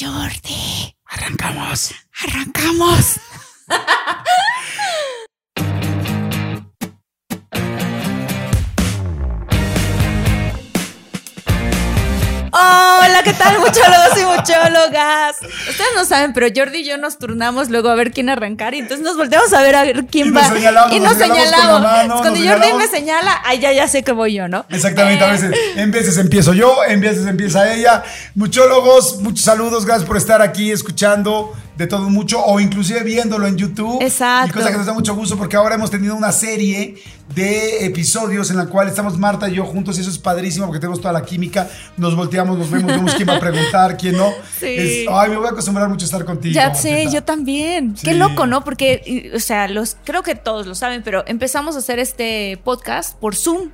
Jordi. Arrancamos. Arrancamos. Hola, ¿qué tal, muchólogos y muchólogas? Ustedes no saben, pero Jordi y yo nos turnamos luego a ver quién arrancar y entonces nos volteamos a ver a ver quién Y va. nos y nos nos señalamos mano, Cuando nos Jordi señalamos. me señala, ay, ya, ya sé que voy yo, ¿no? Exactamente, a Eh, veces, en veces empiezo yo, en veces empieza ella. Muchólogos, muchos saludos, gracias por estar aquí escuchando de todo mucho o inclusive viéndolo en YouTube. Exacto. Y cosa que nos da mucho gusto porque ahora hemos tenido una serie de episodios en la cual estamos Marta y yo juntos y eso es padrísimo porque tenemos toda la química, nos volteamos, nos vemos, vemos quién va a preguntar, quién no. Sí. Es- ay, me voy a acostumbrar mucho a estar contigo. Ya sé, yo también. Sí. Qué loco, ¿no? Porque, y- o sea, los creo que todos lo saben, pero empezamos a hacer este podcast por Zoom.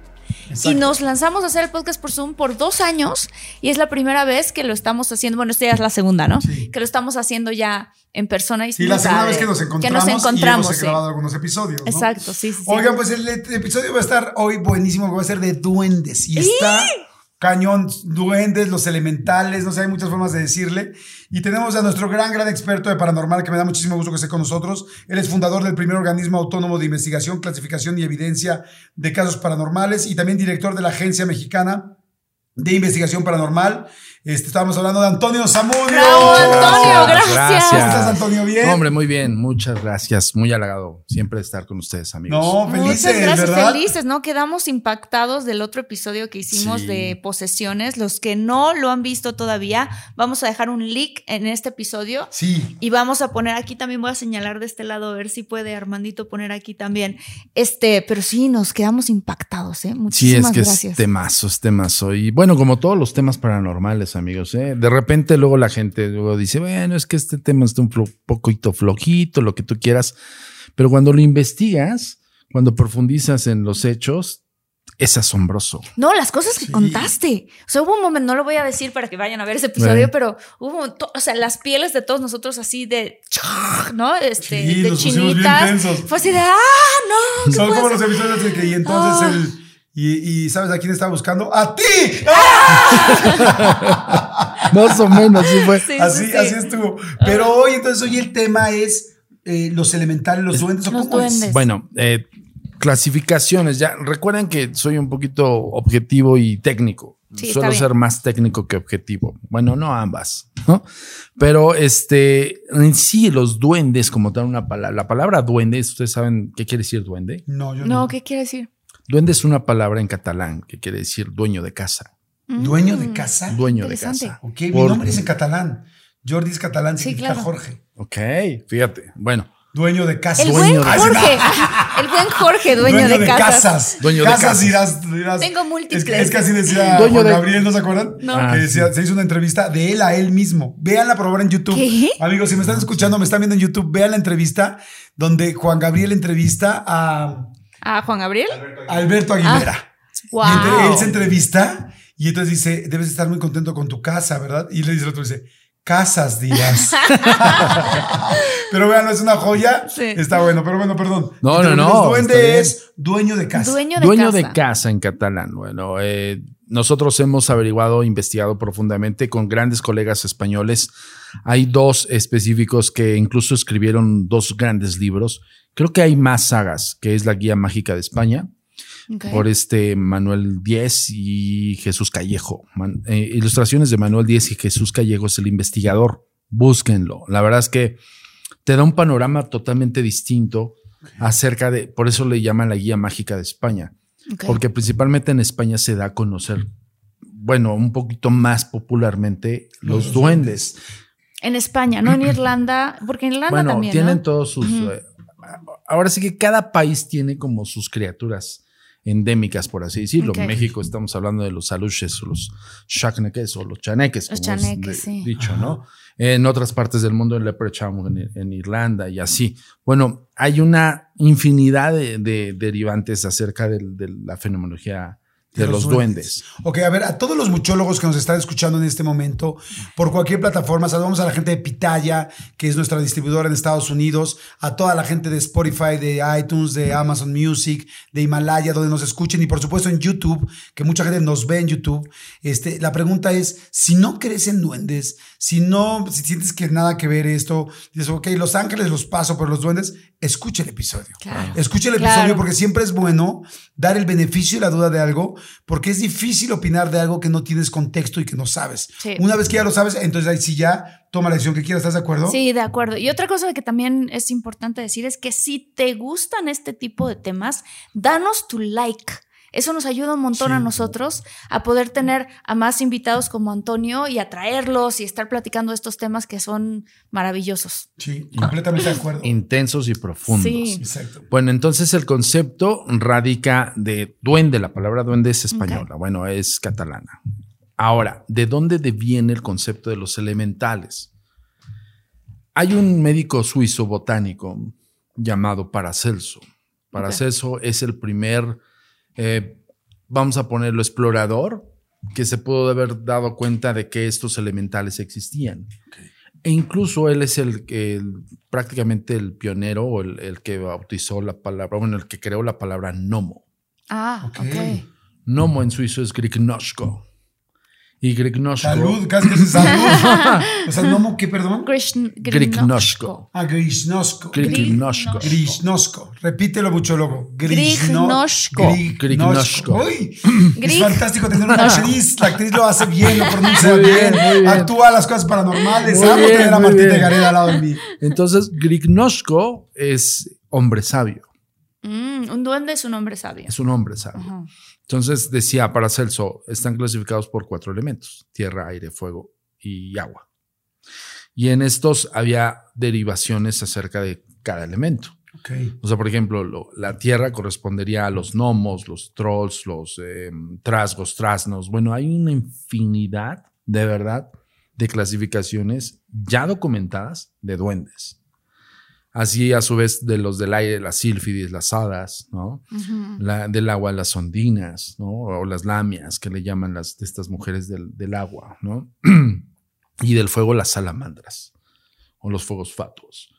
Exacto. Y nos lanzamos a hacer el podcast por Zoom por dos años y es la primera vez que lo estamos haciendo, bueno, esta ya es la segunda, ¿no? Sí. Que lo estamos haciendo ya en persona y Y la segunda vez que nos encontramos, que nos encontramos, y hemos sí. grabado algunos episodios. ¿no? Exacto, sí, sí, sí. Oigan, pues el, episodio va a estar hoy buenísimo, va a ser de duendes. Y está cañón, duendes, los elementales, no sé, hay muchas formas de decirle. Y tenemos a nuestro gran, gran experto de paranormal, que me da muchísimo gusto que esté con nosotros. Él es fundador del primer organismo autónomo de investigación, clasificación y evidencia de casos paranormales y también director de la Agencia Mexicana de Investigación Paranormal. Este, estábamos hablando de Antonio Zamudio. Bravo, Antonio, gracias. ¿Cómo estás, Antonio? ¿Bien? Hombre, muy bien, muchas gracias. Muy halagado siempre de estar con ustedes, amigos. No, felices, Muchas gracias, ¿verdad? felices, ¿no? Quedamos impactados del otro episodio que hicimos Sí. de posesiones. Los que no lo han visto todavía, vamos a dejar un link en este episodio. Sí. Y vamos a poner aquí también, voy a señalar de este lado, a ver si puede Armandito poner aquí también. Este, pero sí, nos quedamos impactados, ¿eh? Sí, Muchísimas es que gracias. es temazo, es temazo. Y bueno, como todos los temas paranormales, amigos, ¿eh? de repente luego la gente luego dice, bueno, es que este tema está un poquito flojito, lo que tú quieras. Pero cuando lo investigas, cuando profundizas en los hechos, es asombroso. No, las cosas que contaste. O sea, hubo un momento, no lo voy a decir para que vayan a ver ese episodio, Bueno. pero hubo, o sea, las pieles de todos nosotros así de, ¿no? Este, Sí, de nos pusimos bien chinitas. Fue así de, ah, no. ¿qué Son como los ser?". episodios de que y entonces Ah. el. Y, y ¿sabes a quién estaba buscando? ¡A ti! Más o menos, sí fue. Sí, así, sí, sí. así estuvo. Pero hoy, entonces, hoy el tema es eh, los elementales, los duendes. ¿o Los cómo es? duendes. Bueno, eh, clasificaciones. Ya recuerden que soy un poquito objetivo y técnico. Sí, Suelo ser más técnico que objetivo. Bueno, no ambas, ¿no? Pero este, en sí, los duendes, como tal, una palabra. La palabra duende, ¿ustedes saben qué quiere decir duende? No, yo No, no. ¿qué quiere decir? Duende es una palabra en catalán que quiere decir dueño de casa. ¿Dueño de casa? Dueño de interesante. casa. Ok, mi nombre es en catalán. Jordi es catalán, Sí, significa claro. Jorge. Ok, fíjate. Bueno, Dueño de casa. El Dueño buen de- Jorge. El buen Jorge, dueño, de, casas. Dueño de casas. casas. dirás, dirás. Tengo múltiples. Es que, es que así decía Dueño Juan de- Gabriel, ¿no se acuerdan? No. Ah, que decía, se hizo una entrevista de él a él mismo. Véanla por favor en YouTube. ¿Qué? Amigos, si me están escuchando, me están viendo en YouTube, vean la entrevista donde Juan Gabriel entrevista a ¿A Juan Gabriel? Alberto Aguilera. Wow. Y entre- él se entrevista y entonces dice, debes estar muy contento con tu casa, ¿verdad? Y le dice el otro, dice, casas dirás. pero vean, es una joya. Sí. Está bueno, pero bueno, perdón. No, no, el no, Duende es dueño de casa. Dueño de dueño casa. de casa en catalán. Bueno, eh, nosotros hemos averiguado, investigado profundamente con grandes colegas españoles. Hay dos específicos que incluso escribieron dos grandes libros. Creo que hay más sagas, que es la Guía Mágica de España Por este Manuel Díez y Jesús Callejo. Man- eh, ilustraciones de Manuel Díez y Jesús Callejo es el investigador. Búsquenlo. La verdad es que te da un panorama totalmente distinto acerca de, por eso le llaman la guía mágica de España, porque principalmente en España se da a conocer, bueno, un poquito más popularmente los, Los duendes. En España, no en Irlanda, porque en Irlanda Bueno, también. tienen ¿no? todos sus. Eh, ahora sí que cada país tiene como sus criaturas endémicas, por así decirlo. En México estamos hablando de los aluches o los chacneques o los chaneques, Los como chaneques, de- sí. dicho, ¿no? En otras partes del mundo, el leprechaun en, en Irlanda y así. Bueno, hay una infinidad de, de derivantes acerca de, la fenomenología de, los duendes. Ok, a ver, a todos los muchólogos que nos están escuchando en este momento, por cualquier plataforma, saludamos a la gente de Pitaya, que es nuestra distribuidora en Estados Unidos, a toda la gente de Spotify, de iTunes, de Amazon Music, de Himalaya, donde nos escuchen, y por supuesto en YouTube, que mucha gente nos ve en YouTube. Este, la pregunta es, si no crees en duendes, si no, si sientes que nada que ver esto, dices, ok, Los Ángeles los paso, pero los duendes, escucha el episodio. Claro. Escucha el Claro. episodio porque siempre es bueno dar el beneficio y la duda de algo, porque es difícil opinar de algo que no tienes contexto y que no sabes. Sí. Una vez que ya lo sabes, entonces ahí sí ya toma la decisión que quieras, ¿estás de acuerdo? Sí, de acuerdo. Y otra cosa que también es importante decir es que si te gustan este tipo de temas, danos tu like. Eso nos ayuda un montón a nosotros a poder tener a más invitados como Antonio y atraerlos y estar platicando de estos temas que son maravillosos. Sí, completamente de acuerdo. Intensos y profundos. Sí. Exacto. Bueno, entonces el concepto radica de duende. La palabra duende es española, bueno, es catalana. Ahora, ¿de dónde deviene el concepto de los elementales? Hay un médico suizo botánico llamado Paracelso. Paracelso es el primer, eh, vamos a ponerlo, explorador que se pudo haber dado cuenta de que estos elementales existían. E incluso él es el que el- prácticamente el pionero o el, el que bautizó la palabra, bueno, el que creó la palabra gnomo. Ah, Ok. ok. Gnomo en suizo es grignoshko. Y grignoshko. Salud, casi que es salud. o sea, ¿no? ¿qué, perdón? Grignoshko. Ah, Grishnosko. Grignoshko. Grishnosko. Repítelo mucho, loco. Grignoshko. Grignoshko. Uy, es fantástico tener una actriz. La actriz lo hace bien, lo pronuncia bien, bien, actúa las cosas paranormales. Amo tener a Martín de. Gareda al lado de mí. Entonces, grignoshko es hombre sabio. Mm, un duende es un hombre sabio. Es un hombre sabio. Ajá. Entonces decía Paracelso, están clasificados por cuatro elementos, tierra, aire, fuego y agua. Y en estos había derivaciones acerca de cada elemento. Ok. O sea, por ejemplo, lo- la tierra correspondería a los gnomos, los trolls, los eh, trasgos, trasnos. Bueno, hay una infinidad, de verdad, de clasificaciones ya documentadas de duendes. Así, a su vez, de los del aire, las sílfides, las hadas, ¿no? La- del agua, las ondinas, ¿no? O las lamias, que le llaman las de estas mujeres del, del agua, ¿no? y del fuego, las salamandras o los fuegos fatuos.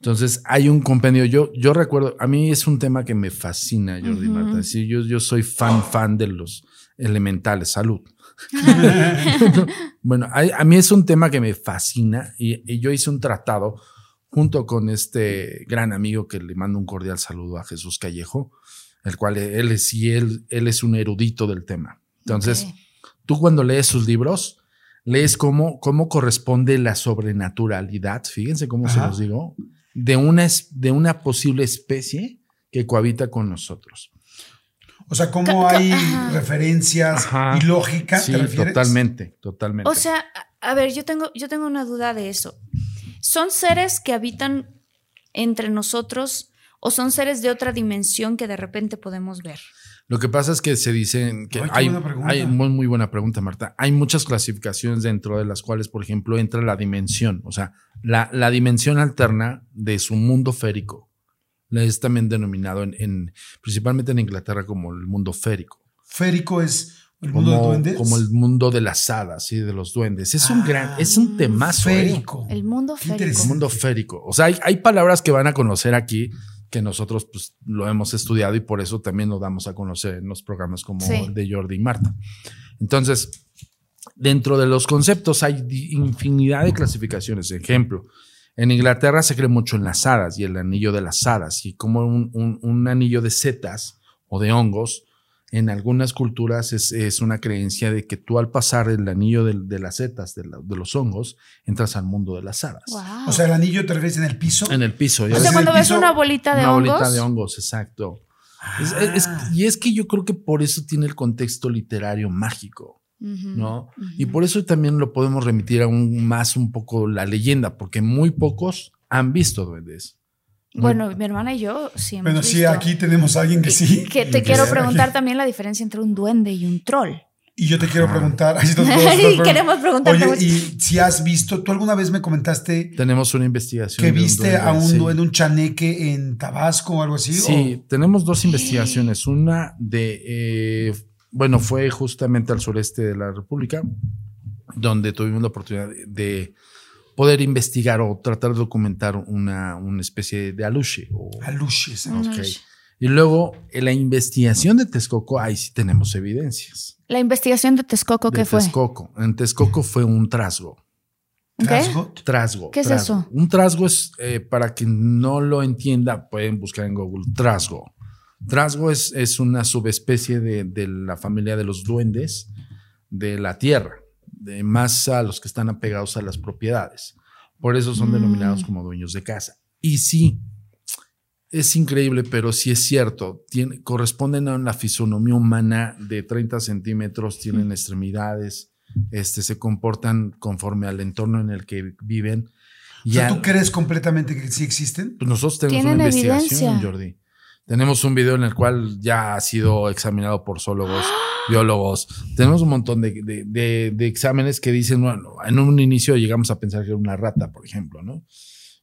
Entonces, hay un compendio. Yo, yo recuerdo, a mí es un tema que me fascina, Jordi. Marta. Sí, yo, yo soy fan, fan de los elementales. Salud. bueno, a, mí es un tema que me fascina y, y yo hice un tratado junto con este gran amigo que le mando un cordial saludo a Jesús Callejo, el cual él es, y él, él es un erudito del tema. Entonces, tú cuando lees sus libros, lees cómo, cómo corresponde la sobrenaturalidad, fíjense cómo se los digo, de una, de una posible especie que cohabita con nosotros. O sea, cómo hay ajá. referencias Ajá. y lógica, Sí, ¿te refieres? totalmente, totalmente. O sea, a a ver, yo tengo, yo tengo una duda de eso. ¿Son seres que habitan entre nosotros o son seres de otra dimensión que de repente podemos ver? Lo que pasa es que se dicen que Ay, hay, buena pregunta. hay muy, muy buena pregunta, Marta. Hay muchas clasificaciones dentro de las cuales, por ejemplo, entra la dimensión, o sea, la, la dimensión alterna de su mundo férico. Es también denominado en, en- principalmente en Inglaterra como el mundo férico. Férico es el mundo de Como, duendes. como el mundo de las hadas y de los duendes. Es un gran, es un temazo. ¿eh? Férico. El mundo férico. El mundo férico. O sea, hay, hay palabras que van a conocer aquí que nosotros pues, lo hemos estudiado y por eso también lo damos a conocer en los programas como Sí. el de Jordi y Marta. Entonces, dentro de los conceptos hay infinidad de clasificaciones. Ejemplo, en Inglaterra se cree mucho en las hadas y el anillo de las hadas y como un, un- un anillo de setas o de hongos, en algunas culturas es, es una creencia de que tú al pasar el anillo de, de las setas, de, la- de los hongos, entras al mundo de las hadas. Wow. O sea, el anillo te refieres en el piso. En el piso. ya O sea, cuando ves piso, una bolita de una hongos. bolita de hongos, exacto. Es- es- Ah. y es que yo creo que por eso tiene el contexto literario mágico, ¿no? Y por eso también lo podemos remitir aún más un poco la leyenda, porque muy pocos han visto duendes. Bueno, mi hermana y yo sí hemos Bueno, sí, aquí tenemos a alguien que sí. Que te quiero preguntar también la diferencia entre un duende y un troll. Y yo te quiero preguntar. ay, dos- dos- dos- Y dos- queremos preguntarte Oye, y si has visto, tú alguna vez me comentaste Tenemos una investigación. que un viste a un sí. duende, un chaneque en Tabasco o algo así. Sí, tenemos dos investigaciones. Una de, eh, bueno, fue justamente al sureste de la República, donde tuvimos la oportunidad de- de poder investigar o tratar de documentar una, una especie de aluche. o- ok. Y luego, en la investigación de Texcoco, ahí sí tenemos evidencias. La investigación de Texcoco, de ¿qué fue? Texcoco. En Texcoco fue un trasgo. ¿Un ¿Qué? Trasgo. ¿Qué es trasgo. eso? Un trasgo es, eh, para quien no lo entienda, pueden buscar en Google trasgo. Trasgo es, es una subespecie de, de la familia de los duendes de la tierra, de más a los que están apegados a las propiedades. Por eso son Mm. denominados como dueños de casa. Y sí, es increíble, pero sí es cierto. Tiene, corresponden a la fisonomía humana de 30 centímetros, tienen extremidades, este, se comportan conforme al entorno en el que viven. O sea, Ya- ¿tú crees completamente que sí existen? pues nosotros tenemos ¿Tienen una investigación, evidencia? Jordi. Tenemos un video en el cual ya ha sido examinado por zoólogos, biólogos. Tenemos un montón de, de- de- de exámenes que dicen, bueno, en un inicio llegamos a pensar que era una rata, por ejemplo, ¿no?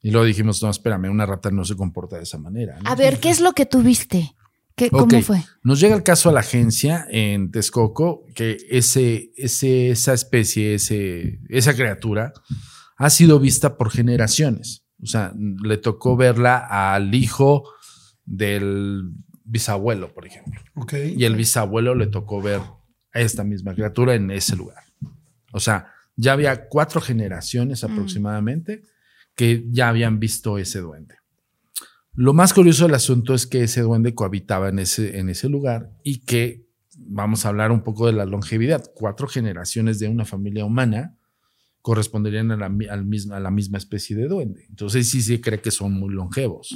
Y luego dijimos, no, espérame, una rata no se comporta de esa manera. ¿no? A ver, ¿qué es lo que tuviste? ¿Qué, ¿Cómo fue? Nos llega el caso a la agencia en Texcoco que ese, ese, esa especie, ese, esa criatura ha sido vista por generaciones. O sea, le tocó verla al hijo del bisabuelo, por ejemplo. Y el bisabuelo le tocó ver a esta misma criatura en ese lugar. O sea, ya había cuatro generaciones aproximadamente que ya habían visto ese duende. Lo más curioso del asunto es que ese duende cohabitaba en ese, en ese lugar y que, vamos a hablar un poco de la longevidad, cuatro generaciones de una familia humana corresponderían a la, al misma, a la misma especie de duende. Entonces sí se cree que son muy longevos.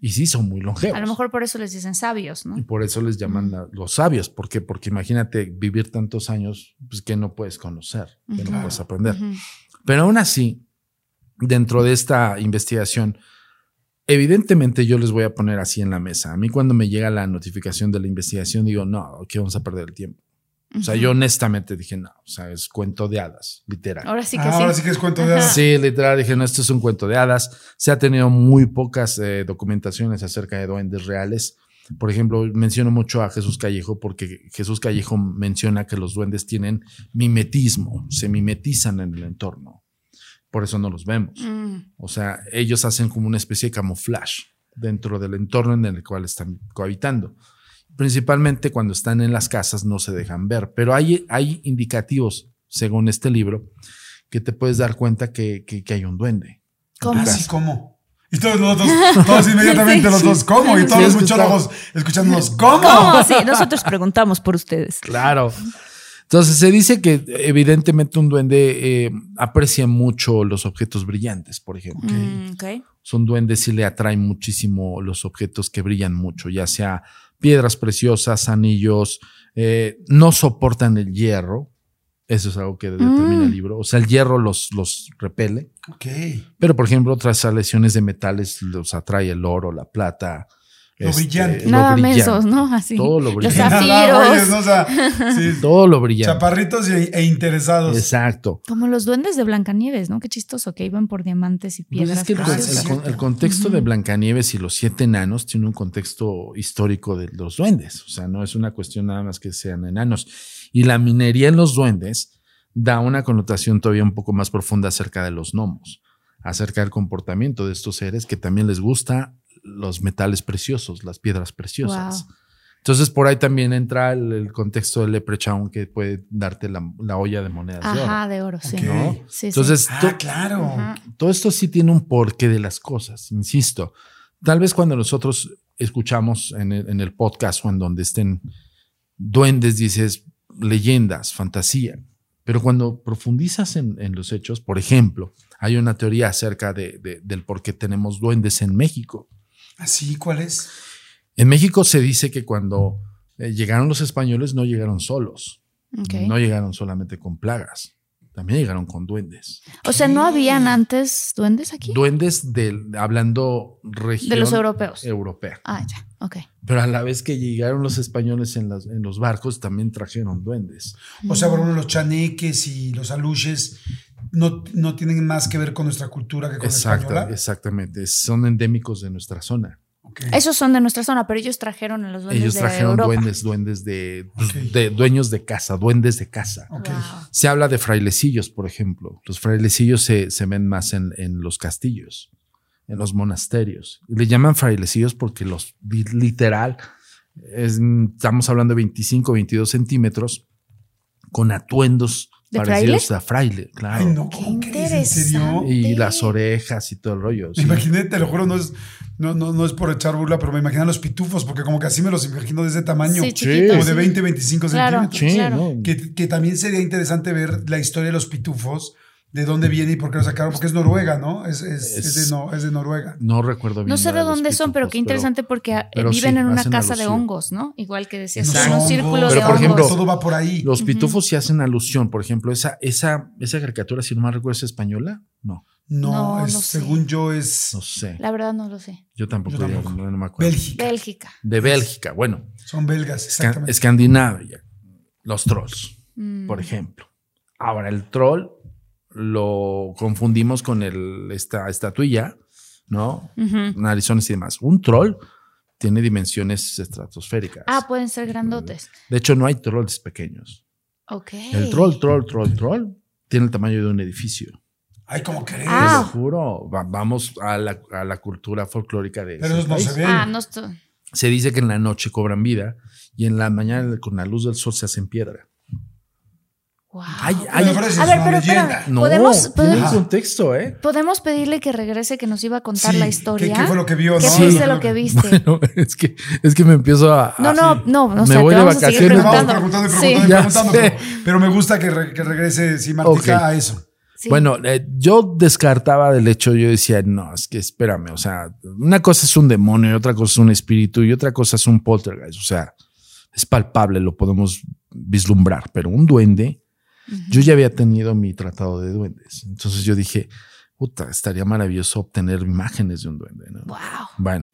Y sí son muy longevos. A lo mejor por eso les dicen sabios, ¿no? Y por eso les llaman la- los sabios. ¿Por qué? Porque imagínate vivir tantos años pues, que no puedes conocer, que no puedes aprender. Pero aún así, dentro de esta investigación, evidentemente yo les voy a poner así en la mesa. A mí cuando me llega la notificación de la investigación, digo, no, que vamos a perder el tiempo. O sea, yo honestamente dije, no, o sea, es cuento de hadas, literal. Ahora sí que Ah, sí. ahora sí que es cuento de Ajá. hadas. Sí, literal, dije, no, esto es un cuento de hadas. Se ha tenido muy pocas eh, documentaciones acerca de duendes reales. Por ejemplo, menciono mucho a Jesús Callejo porque Jesús Callejo menciona que los duendes tienen mimetismo, se mimetizan en el entorno. Por eso no los vemos. Mm. O sea, ellos hacen como una especie de camuflaje dentro del entorno en el cual están cohabitando. Principalmente cuando están en las casas no se dejan ver, pero hay, hay indicativos, según este libro, que te puedes dar cuenta que, que- que hay un duende. ¿Cómo? Así como. Y todos los dos, todos inmediatamente Sí. los dos, ¿cómo? Y todos Sí, los muchólogos escuchándonos, ¿cómo? ¿Cómo? Sí, nosotros preguntamos por ustedes. Claro. Entonces se dice que evidentemente un duende eh, aprecia mucho los objetos brillantes, por ejemplo. Mm, ok. Son duendes y le atraen muchísimo los objetos que brillan mucho, ya sea piedras preciosas, anillos, eh, no soportan el hierro. Eso es algo que determina el Mm. libro. O sea, el hierro los, los repele. Ok. Pero, por ejemplo, otras aleaciones de metales los atrae el oro, la plata. Lo brillante. lo Nada brillante. mensos, ¿no? Así. Todo lo Los brillante. Nada, zafiros. güeyes, ¿no? O sea, sí, Todo lo brillante. chaparritos e, e interesados. Exacto. Como los duendes de Blancanieves, ¿no? Qué chistoso que iban por diamantes y Pues piedras. es que el, con- preciosas. el con- el contexto de Blancanieves y los siete enanos tiene un contexto histórico de los duendes. O sea, no es una cuestión nada más que sean enanos. Y la minería en los duendes da una connotación todavía un poco más profunda acerca de los gnomos, acerca del comportamiento de estos seres que también les gusta los metales preciosos, las piedras preciosas. Wow. Entonces, por ahí también entra el, el contexto del leprechaun que puede darte la, la olla de monedas de oro. Ajá, de oro, sí. Ok. ¿no? Sí, sí. Entonces, Ah, to- claro. Ajá. todo esto sí tiene un porqué de las cosas, insisto. Tal vez cuando nosotros escuchamos en el, en el podcast o en donde estén duendes, dices leyendas, fantasía. Pero cuando profundizas en, en los hechos, por ejemplo, hay una teoría acerca de, de- del por qué tenemos duendes en México. ¿Así? ¿Cuál es? En México se dice que cuando eh, llegaron los españoles no llegaron solos, no llegaron solamente con plagas, también llegaron con duendes. O sea, ¿no habían antes duendes aquí? Duendes del, hablando región De los europeos. europea. Ah, ya, ok. Pero a la vez que llegaron los españoles en, las- en los barcos, también trajeron duendes. O sea, por ejemplo, los chaneques y los aluches no, no tienen más que ver con nuestra cultura que con la Exacto, española. exactamente. Son endémicos de nuestra zona. Esos son de nuestra zona, pero ellos trajeron a los duendes Ellos trajeron duendes, duendes de, pues, de dueños de casa, duendes de casa. Wow. Se habla de frailecillos, por ejemplo. Los frailecillos se, se ven más en, en los castillos, en los monasterios. Le llaman frailecillos porque los li- literal, es- estamos hablando de 25, 22 centímetros, con atuendos ¿De parecidos a fraile, claro. Ay, no, Qué interesante. Y las orejas y todo el rollo. Me sí. imaginé, te lo juro, no es, no, no, no es por echar burla, pero me imaginé a los pitufos, porque como que así me los imagino de ese tamaño. Sí, chiquitos. como de sí. 20, 25 Claro. centímetros. Sí, Claro. ¿no? Que, que también sería interesante ver la historia de los pitufos, de dónde viene y por qué lo sacaron, porque es Noruega, ¿no? Es, es, es de, no, es de Noruega. No recuerdo bien. No sé de dónde son, pero qué interesante porque pero viven sí, en una casa de hongos, ¿no? Igual que decías, son unos hongos, círculos Pero, de por hongos. ejemplo, todo va por ahí. Los pitufos sí hacen alusión. Por ejemplo, esa, esa, esa caricatura, si no me recuerdo, es española. No, No, No, es- no sé. según yo es no sé. La verdad no lo sé. Yo tampoco, Yo tampoco. no, no me acuerdo. Bélgica. Bélgica. De Bélgica. Bueno, Son belgas, exactamente. Escandinavia. Los trolls, Mm. por ejemplo. Ahora, el troll lo confundimos con el, esta estatuilla, ¿no? Ujú. Narizones y demás. Un troll tiene dimensiones estratosféricas. Ah, pueden ser grandotes. De hecho, no hay trolls pequeños. Ok. El troll, troll, troll, troll tiene el tamaño de un edificio. Ay, ¿cómo crees? Te Ah. lo juro. Va- vamos a la, a la cultura folclórica de Pero no país. se ven. Ah, no estoy. Se dice que en la noche cobran vida y en la mañana con la luz del sol se hacen piedra. Wow. Ay, ay, mejor esa A ver, pero leyenda. espérame. no, podemos- contexto, ¿eh? Podemos pedirle que regrese, que nos iba a contar Sí, la ¿qué- historia. ¿Qué, fue lo que vio? ¿Qué no? fuiste No, lo que no, viste? Bueno, es que, es que me empiezo a. No, a- no, no, o Me sea, voy te de vamos a vacaciones. Vamos preguntando. preguntando y Sí, preguntando preguntando, pero, pero me gusta que, re- que regrese sí, Martica Ok. a eso. sí. Bueno, eh, yo descartaba del hecho, yo decía, no, es que espérame, o sea, una cosa es un demonio y otra cosa es un espíritu y otra cosa es un poltergeist, o sea, es palpable, lo podemos vislumbrar, pero un duende, yo ya había tenido mi tratado de duendes, entonces yo dije, puta, estaría maravilloso obtener imágenes de un duende, ¿no? Wow. Bueno,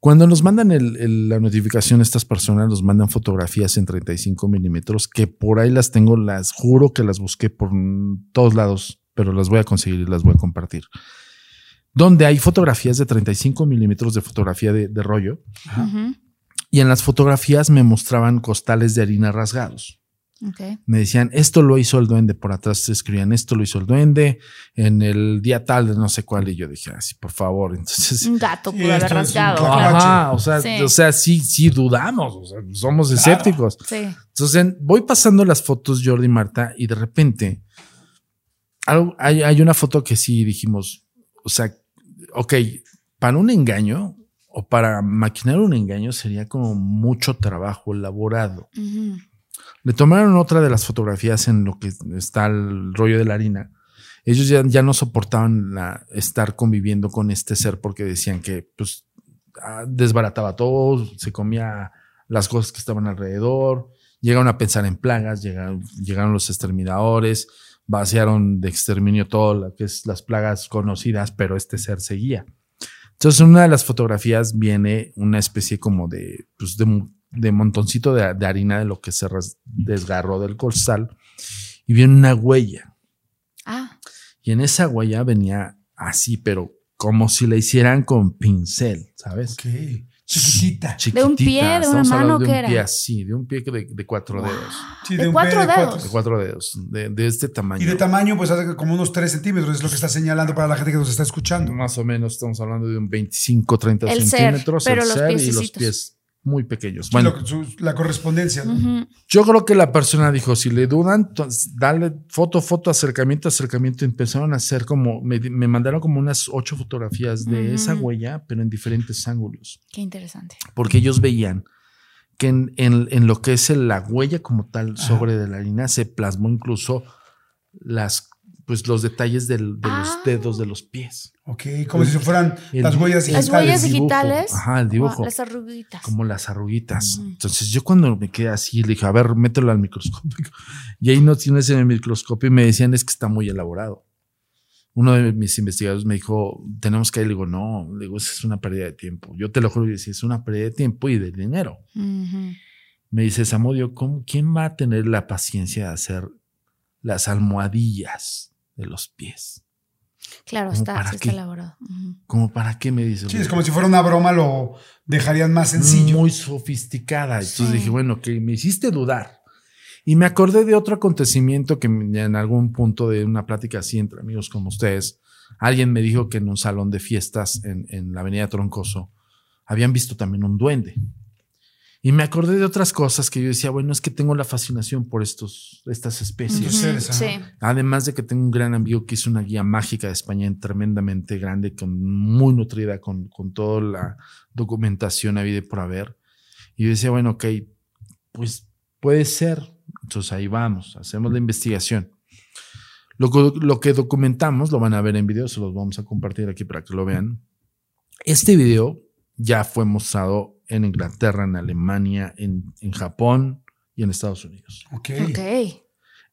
Cuando nos mandan el- el- la notificación, estas personas nos mandan fotografías en 35 milímetros, que por ahí las tengo, las juro que las busqué por todos lados, pero las voy a conseguir y las voy a compartir. Donde hay fotografías de 35 milímetros de fotografía de, de rollo, y en las fotografías me mostraban costales de harina rasgados. Ok. Me decían, esto lo hizo el duende, por atrás se escribían, esto lo hizo el duende, en el día tal de no sé cuál, y yo dije, así, por favor, entonces... Un gato pudo haber rasgado. claro. Ajá, o sea, Sí. o sea, sí, sí dudamos, o sea, somos escépticos. Sí. Entonces en- voy pasando las fotos, Jordi y Marta, y de repente algo- hay, hay una foto que sí dijimos, o sea, ok, para un engaño o para maquinar un engaño sería como mucho trabajo elaborado. Ujú. Le tomaron otra de las fotografías en lo que está el rollo de la harina. Ellos ya, ya no soportaban la- estar conviviendo con este ser porque decían que pues, ah, desbarataba todo, se comía las cosas que estaban alrededor, llegaron a pensar en plagas, llegaron, llegaron los exterminadores, vaciaron de exterminio todo lo que es las plagas conocidas, pero este ser seguía. Entonces, en una de las fotografías viene una especie como de, pues, de, de montoncito de, de harina de lo que se desgarró del costal y viene una huella. Ah, Y en esa huella venía así, pero como si la hicieran con pincel, ¿sabes? Ok. Chiquitita. Chiquitita. ¿De un pie, de una Estamos hablando mano, de qué un era? pie así, de un pie de, de cuatro dedos. Sí, ¿De un cuatro pie de dedos? De cuatro dedos, de, de este tamaño. Y de tamaño, pues hace como unos 3 centímetros, es lo que está señalando para la gente que nos está escuchando. Más o menos estamos hablando de un 25, 30 El ser, centímetros. pero el los ser y los pies muy pequeños. Bueno, su- la correspondencia. ¿no? Yo creo que la persona dijo, si le dudan, entonces, dale foto, foto, acercamiento, acercamiento. Empezaron a hacer como, me, me mandaron como unas ocho fotografías de esa huella, pero en diferentes ángulos. Qué interesante. Porque ellos veían que en, en- en lo que es la huella como tal sobre de la harina se plasmó incluso las pues los detalles del- de Ah. los dedos de los pies. Ok, como si fueran El- las huellas el- Las digitales. huellas digitales. Ajá, el dibujo. Wow, las arruguitas. como las arruguitas. Entonces yo cuando me quedé así, le dije, a ver, mételo al microscopio. Y ahí no tienes en el microscopio y me decían, es que está muy elaborado. Uno de mis investigadores me dijo, tenemos que ir. Le digo, no, le digo, es una pérdida de tiempo. Yo te lo juro, y decía, es una pérdida de tiempo y de dinero. Me dice, Samudio, ¿cómo, ¿quién va a tener la paciencia de hacer las almohadillas de los pies? Claro, ¿Cómo está, para sí está elaborado. ¿Cómo para qué me dice? Sí, es como si fuera una broma, lo dejarían más sencillo. Muy sofisticada. Entonces Sí. dije, bueno, que me hiciste dudar. Y me acordé de otro acontecimiento que me- en algún punto de una plática así entre amigos como ustedes, alguien me dijo que en un salón de fiestas en, en la avenida Troncoso habían visto también un duende. Y me acordé de otras cosas que yo decía, bueno, es que tengo la fascinación por estos, estas especies. Estos seres, Sí. Además de que tengo un gran amigo que hizo una guía mágica de España tremendamente grande, con, muy nutrida, con, con toda la documentación habida por haber. Y yo decía, bueno, ok, pues puede ser. Entonces ahí vamos, hacemos la investigación. Lo, que- lo que documentamos, lo van a ver en video, se los vamos a compartir aquí para que lo vean. Este video ya fue mostrado en Inglaterra, en Alemania, en, en Japón y en Estados Unidos. Ok. Ok.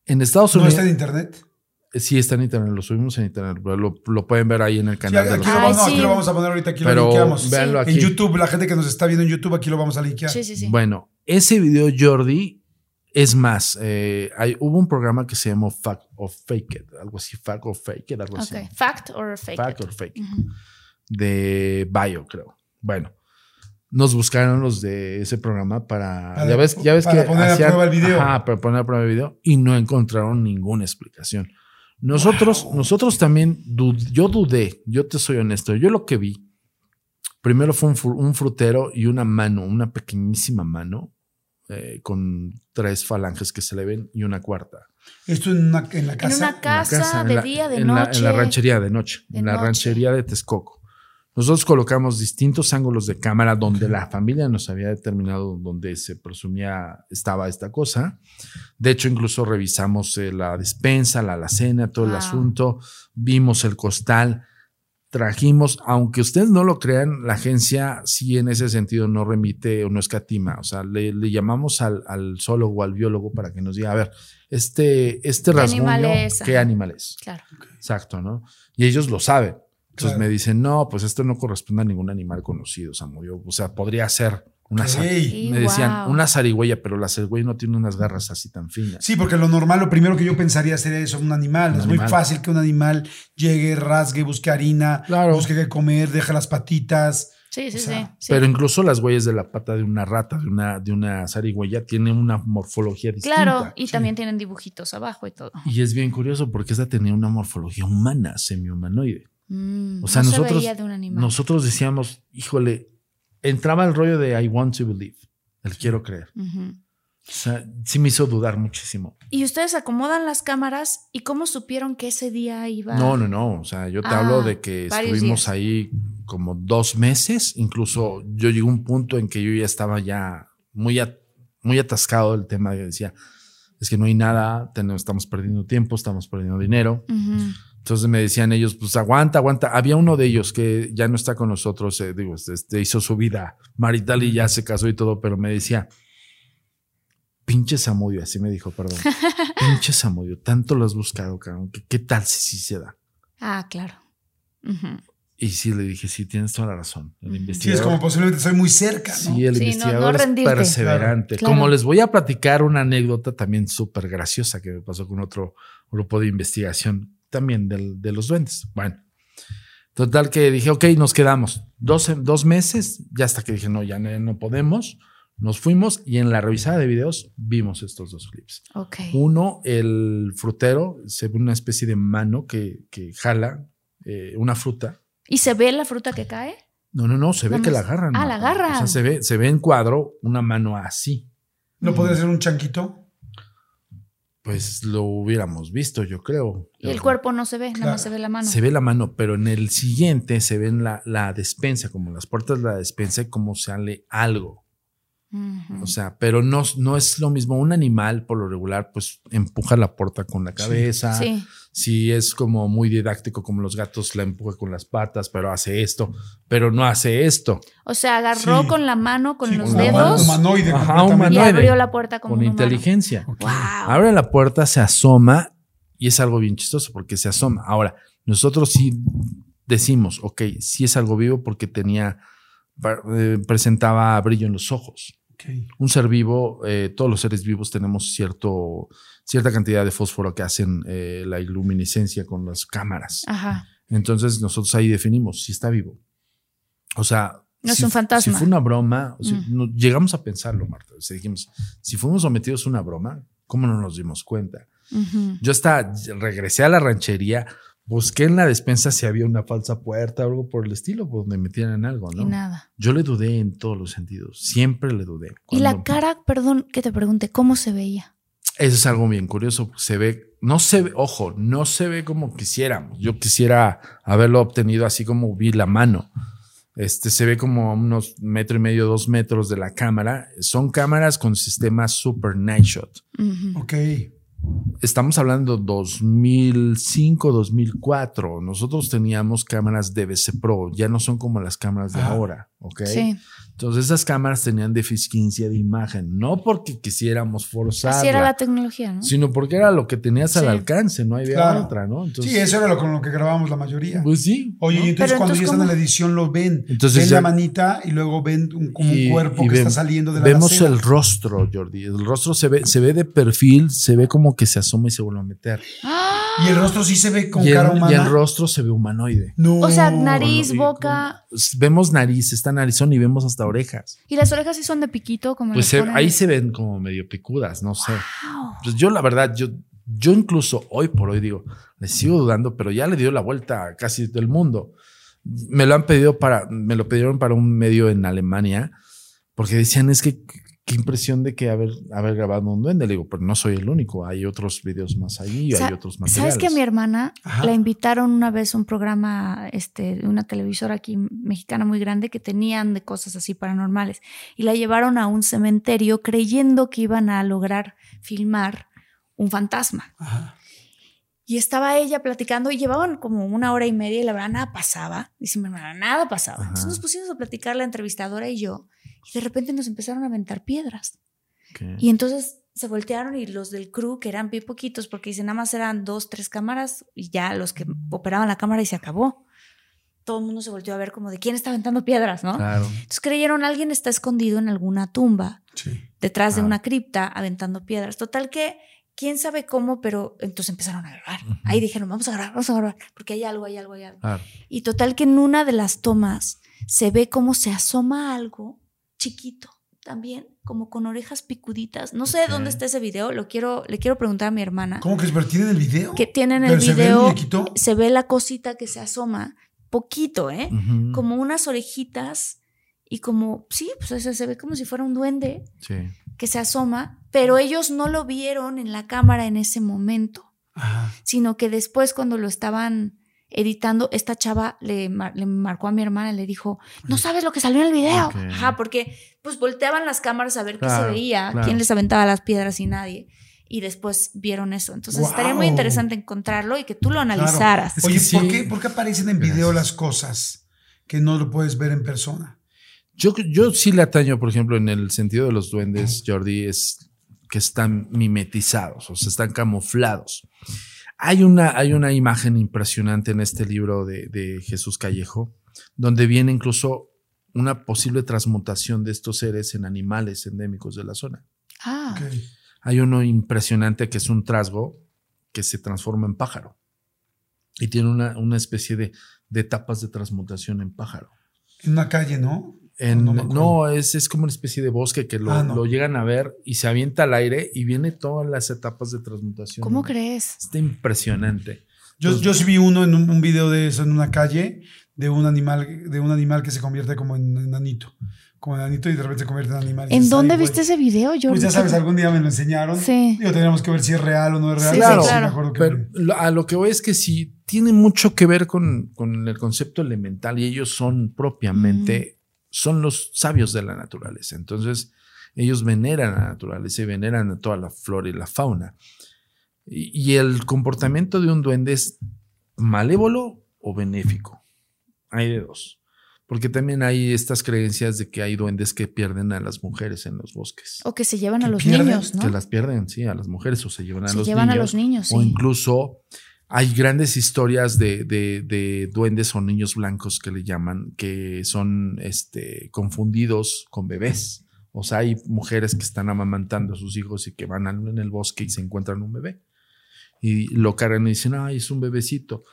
En Estados ¿No Unidos. está en internet? Sí, está en internet, lo subimos en internet, lo, lo pueden ver ahí en el Sí, canal de aquí, los. lo Ay, vamos, no, aquí lo vamos a poner ahorita, aquí lo Pero linkeamos. véanlo aquí. En YouTube, la gente que nos está viendo en YouTube, aquí lo vamos a linkear. Sí, sí, sí. Bueno, ese video, Jordi, es más, eh, hay, hubo un programa que se llamó Fact or Fake It, algo así, Fact or Fake It, algo así. Ok. Fact or fake. Fact it? or Fake It, de Bio, creo. Bueno, nos buscaron los de ese programa para. Para- ya ves, ya ves para que. poner a prueba el video. Ajá, para poner a prueba el video y no encontraron ninguna explicación. Nosotros, nosotros también, yo dudé, yo te soy honesto, yo lo que vi, primero fue un, fru- un frutero y una mano, una pequeñísima mano, eh, con tres falanges que se le ven y una cuarta. Esto en, una- en la En casa. una casa, En la casa, en de la- día, de en noche. La, en la ranchería de noche, De en la noche. ranchería de Texcoco. Nosotros colocamos distintos ángulos de cámara donde la familia nos había determinado donde se presumía estaba esta cosa. De hecho, incluso revisamos eh, la despensa, la alacena, todo el Wow. asunto. Vimos el costal. Trajimos, aunque ustedes no lo crean, la agencia sí en ese sentido no remite o no escatima. O sea, le, le llamamos al, al zoólogo, al biólogo para que nos diga, a ver, este, este ¿Qué rasguño, animal es? ¿qué animal es? Claro. Exacto, ¿no? Y ellos lo saben. Entonces Claro. me dicen, no, pues esto no corresponde a ningún animal conocido, Samuel. O sea, podría ser una Y Me decían, wow. una zarigüeya, pero la zarigüeya no tiene unas garras así tan finas. Sí, porque lo normal, lo primero que yo pensaría sería eso, un animal. Un es muy fácil que un animal llegue, rasgue, busque harina, Claro. busque qué comer, deja las patitas. Sí, sí, O sea, sí, sí. Pero incluso las huellas de la pata de una rata, de una, de una zarigüeya, tienen una morfología distinta. Claro, y también tienen dibujitos abajo y todo. Y es bien curioso porque esa tenía una morfología humana, semi-humanoide. Mm, O sea, no nosotros, se de un animal. nosotros decíamos, híjole, entraba el rollo de I want to believe, el quiero creer. Ujú. O sea, sí me hizo dudar muchísimo. Y ustedes acomodan las cámaras y cómo supieron que ese día iba. No, no, no. O sea, yo te Ah, hablo de que estuvimos días. ahí como dos meses. Incluso yo llegué a un punto en que yo ya estaba ya muy, at- muy atascado del tema. Yo decía, es que no hay nada, tenemos- estamos perdiendo tiempo, estamos perdiendo dinero. Ujú. Entonces me decían ellos, pues aguanta, aguanta. Había uno de ellos que ya no está con nosotros, eh, digo, este, hizo su vida marital y ya se casó y todo, pero me decía, pinche Samudio, así me dijo, perdón, pinche Samudio, tanto lo has buscado, cabrón, que qué tal si sí se da. Ah, claro. Y sí, le dije, sí, tienes toda la razón. El. Sí, investigador. es como posiblemente soy muy cerca, ¿no? Sí, el Sí, investigador no es perseverante. Claro. Como les voy a platicar una anécdota también súper graciosa que me pasó con otro grupo de investigación también del- de los duendes. Bueno, Total que dije, ok, nos quedamos. Dos, dos meses, ya hasta que dije, no, ya no, no podemos. Nos fuimos y en la revisada de videos vimos estos dos clips. Ok. Uno, el frutero, se ve una especie de mano que, que jala eh, una fruta. ¿Y se ve la fruta que cae? No, no, no, se ve que la agarran. Ah, la agarran. O sea, se ve, se ve en cuadro una mano así. ¿No podría ser un chanquito? Pues lo hubiéramos visto, yo creo. Y el cuerpo no se ve, nada más se ve la mano. Se ve la mano, pero en el siguiente se ve en la, la despensa, como las puertas de la despensa, como sale algo. O sea, pero no, no es lo mismo. Un animal, por lo regular, pues empuja la puerta con la cabeza. Sí. Si es como muy didáctico, como los gatos, la empuja con las patas, pero hace esto, pero no hace esto. O sea, agarró Sí. con la mano, con Sí, los mano dedos Humanoide. Ajá, completamente. y humanoide. abrió la puerta como con un inteligencia. Wow. Abre la puerta, se asoma y es algo bien chistoso porque se asoma. Ahora, nosotros sí decimos, ok, sí es algo vivo porque tenía, eh, presentaba brillo en los ojos. Ok. Un ser vivo, eh, todos los seres vivos tenemos cierto, cierta cantidad de fósforo que hacen eh, la iluminiscencia con las cámaras. Ajá. Entonces nosotros ahí definimos si está vivo. O sea... No es si- un fantasma. Si fue una broma, o Mm. no- llegamos a pensarlo, Marta. O sea, dijimos, si fuimos sometidos a una broma, ¿cómo no nos dimos cuenta? Yo hasta regresé a la ranchería, busqué en la despensa si había una falsa puerta o algo por el estilo, por donde metieran algo, Y ¿no? nada. Yo le dudé en todos los sentidos, siempre le dudé. Y la cara, perdón que te pregunte, ¿cómo se veía? Eso es algo bien curioso, se ve, no se ve, ojo, no se ve como quisiéramos. Yo quisiera haberlo obtenido así como vi la mano. Este se ve como a unos metro y medio, dos metros de la cámara. Son cámaras con sistema Super Night Shot. Ujú. Ok. Estamos hablando 2005, 2004. Nosotros teníamos cámaras DVC Pro, ya no son como las cámaras de ahora, ¿ok? Sí. Entonces esas cámaras tenían deficiencia de imagen, no porque quisiéramos forzarla, Así era la tecnología, ¿no? sino porque era lo que tenías al alcance, no había Claro. otra, ¿no? Entonces, Sí, eso era lo con lo que grabamos la mayoría. Pues sí. Oye, ¿no? y entonces Pero cuando entonces, ya están en la edición lo ven. Entonces ven ya- la manita y luego ven un, como Y- un cuerpo y que está saliendo de la Vemos alacena. el rostro, Jordi. El rostro se ve, se ve de perfil, se ve como que se asoma y se vuelve a meter. ¡Ah! Y el rostro sí se ve con y, cara el, humana. y el rostro se ve humanoide. No. O sea, nariz, boca. Vemos nariz, está narizón y vemos hasta orejas. Y las orejas sí son de piquito, como Pues se- ahí se ven como medio picudas, no sé. Wow. Pues yo la verdad, yo, yo incluso hoy por hoy digo, le sigo dudando, pero ya le dio la vuelta a casi todo el mundo. Me lo han pedido para, me lo pidieron para un medio en Alemania, porque decían, es que qué impresión de que haber, haber grabado un duende. Le digo, pero no soy el único, hay otros videos más allí, Sa- hay otros materiales. ¿Sabes que a mi hermana Ajá. la invitaron una vez a un programa este, de una televisora aquí mexicana muy grande que tenían de cosas así paranormales? Y la llevaron a un cementerio creyendo que iban a lograr filmar un fantasma. Ajá. Y estaba ella platicando y llevaban como una hora y media y la verdad nada pasaba. Dice mi hermana, nada pasaba. Ajá. Entonces nos pusimos a platicar la entrevistadora y yo y de repente nos empezaron a aventar piedras. Y entonces se voltearon y los del crew, que eran bien poquitos, porque dicen nada más eran dos, tres cámaras y ya los que operaban la cámara y se acabó. Todo el mundo se volteó a ver como de quién está aventando piedras, ¿no? Claro. Entonces creyeron alguien está escondido en alguna tumba, Sí. detrás de Ah. una cripta, aventando piedras. Total que quién sabe cómo, pero entonces empezaron a grabar. Ahí dijeron, vamos a grabar, vamos a grabar, porque hay algo, hay algo, hay algo. claro. Y total que en una de las tomas se ve cómo se asoma algo chiquito también, como con orejas picuditas. No sé Ok. dónde está ese video, lo quiero, le quiero preguntar a mi hermana. ¿Cómo que es? ¿Pero tienen el video? Que tienen el ¿Pero se ve el video, muñequito? se ve la cosita que se asoma, poquito, ¿eh? Como unas orejitas y como, sí, pues o sea, se ve como si fuera un duende Sí. que se asoma, pero ellos no lo vieron en la cámara en ese momento Ajá. sino que después cuando lo estaban editando, esta chava le, mar- le marcó a mi hermana y le dijo, no sabes lo que salió en el video. Ok. Ajá, porque pues volteaban las cámaras a ver qué se Claro, veía, claro. quién les aventaba las piedras y nadie. Y después vieron eso. Entonces estaría muy interesante encontrarlo y que tú lo Claro. analizaras. Es Oye, sí. ¿por, qué, por qué aparecen en video Gracias. las cosas que no lo puedes ver en persona? Yo, yo sí le ataño, por ejemplo, en el sentido de los duendes, Jordi, es que están mimetizados, o sea, están camuflados. Hay una, hay una imagen impresionante en este libro de, de Jesús Callejo, donde viene incluso una posible transmutación de estos seres en animales endémicos de la zona. Ah. Hay uno impresionante que es un trasgo que se transforma en pájaro. y tiene una, una especie de, de etapas de transmutación en pájaro. En una calle, ¿no? En- No no, es, es como una especie de bosque que lo, Ah, no. lo llegan a ver y se avienta al aire y viene todas las etapas de transmutación. ¿Cómo crees? Está impresionante. Yo, yo sí vi uno en un, un video de eso en una calle, de un animal, de un animal que se convierte como en enanito. Como enanito y de repente se convierte en animal. ¿En dónde viste ese video, Jordi? Pues ya sabes, algún día me lo enseñaron. Sí. Digo, tendríamos que ver si es real o no es real. Sí, sí, claro. acuerdo que- Pero lo- a lo que voy es que sí tiene mucho que ver con, con el concepto elemental y ellos son propiamente, son los sabios de la naturaleza. Entonces, ellos veneran a la naturaleza y veneran a toda la flora y la fauna. Y, y el comportamiento de un duende es malévolo o benéfico. Hay de dos. Porque también hay estas creencias de que hay duendes que pierden a las mujeres en los bosques. O que se llevan a los pierden, niños, ¿no? Que las pierden, sí, a las mujeres o se llevan a se los llevan niños. a los niños, sí. O incluso hay grandes historias de, de- de duendes o niños blancos que le llaman, que son este, confundidos con bebés. O sea, hay mujeres que están amamantando a sus hijos y que van en el bosque y se encuentran un bebé. Y lo cargan y dicen, ay, es un bebecito.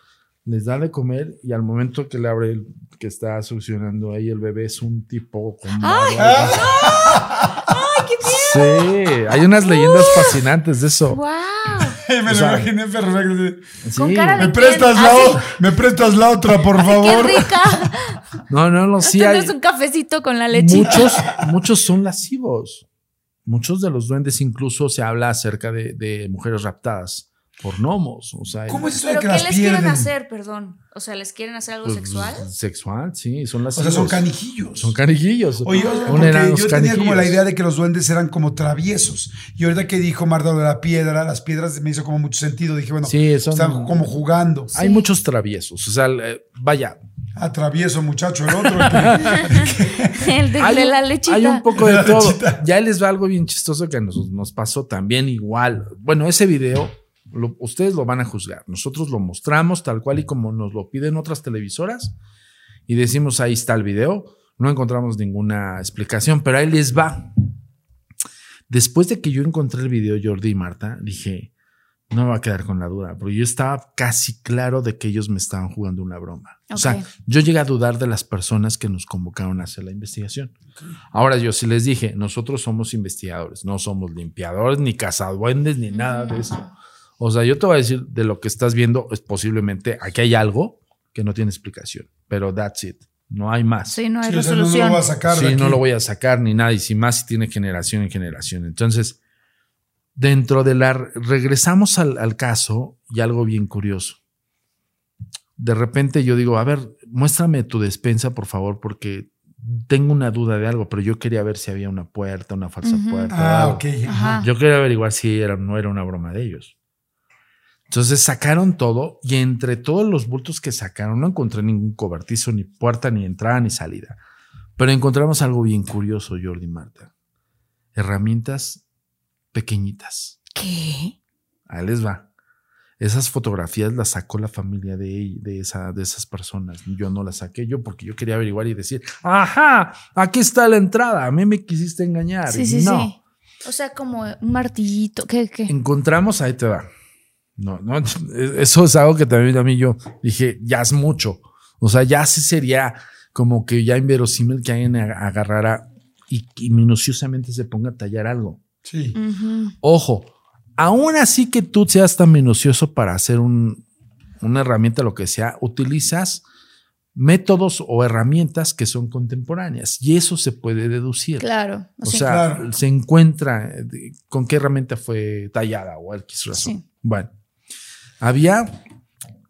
Les da de comer y al momento que le abre el que está succionando ahí el bebé es un tipo con barba. Sí, hay unas leyendas fascinantes de eso. ¡Wow! me o lo imaginé perfecto. Con Sí. cara de- ¿Me prestas, Ah, la, sí. o- ¿Me prestas la otra, por ¡Qué favor? rica! No, no, no, sí hay. un cafecito con la lechita. Muchos, muchos son lascivos. Muchos de los duendes incluso se habla acerca de, de mujeres raptadas por gnomos. O sea, ¿Cómo es eso de ¿Pero que qué las les pierden? quieren hacer, perdón? O sea, ¿les quieren hacer algo pues, sexual? Sexual, sí, son O lascivos. sea, son canijillos. Son canijillos. Oye, Son porque enanos yo tenía como la canijillos. idea de que los duendes eran como traviesos. Y ahorita que dijo Marta de la piedra, las piedras me hizo como mucho sentido. Dije, bueno, Sí, son- están como jugando. Hay muchos traviesos. O sea, eh, vaya, Ah, travieso, muchacho, el otro. el que- El de, hay, de un- la lechita. hay un poco de todo. lechita. Ya les va algo bien chistoso que nos, nos pasó también igual. Bueno, ese video, lo- ustedes lo van a juzgar. Nosotros lo mostramos tal cual y como nos lo piden otras televisoras y decimos ahí está el video. No encontramos ninguna explicación, pero ahí les va. Después de que yo encontré el video Jordi y Marta, dije, no me va a quedar con la duda, porque yo estaba casi claro de que ellos me estaban jugando una broma. O sea, yo llegué a dudar de las personas que nos convocaron a hacer la investigación. Ahora yo sí les dije, nosotros somos investigadores, no somos limpiadores, ni cazaduendes, ni nada de eso. O sea, yo te voy a decir de lo que estás viendo, es posiblemente aquí hay algo que no tiene explicación, pero that's it. No hay más. Sí, no hay Sí, sea, no, resolución. lo vas a sacar. Sí, no lo voy a sacar ni nada, y si más si tiene generación en generación. Entonces, dentro de la. Regresamos al, al caso y algo bien curioso. De repente yo digo, a ver, muéstrame tu despensa, por favor, porque tengo una duda de algo, pero yo quería ver si había una puerta, una falsa puerta. Ah, algo. ok. Ajá. Yo quería averiguar si era, no era una broma de ellos. Entonces sacaron todo y entre todos los bultos que sacaron no encontré ningún cobertizo, ni puerta, ni entrada, ni salida. Pero encontramos algo bien curioso, Jordi y Marta. Herramientas pequeñitas. ¿Qué? Ahí les va. Esas fotografías las sacó la familia de, de, esa, de esas personas. Yo no las saqué yo porque yo quería averiguar y decir, ajá, aquí está la entrada. A mí me quisiste engañar. Sí, Y sí, no. sí. O sea, como un martillito. ¿Qué? qué? encontramos, ahí te va. No, no, eso es algo que también a mí yo dije, ya es mucho. O sea, ya sí sería como que ya inverosímil que alguien ag- agarrara y, y minuciosamente se ponga a tallar algo. Sí. Ojo, aún así que tú seas tan minucioso para hacer un, una herramienta, lo que sea, utilizas métodos o herramientas que son contemporáneas y eso se puede deducir. Claro. O sí. sea, Claro. se encuentra eh, con qué herramienta fue tallada o X razón. Sí. Bueno, había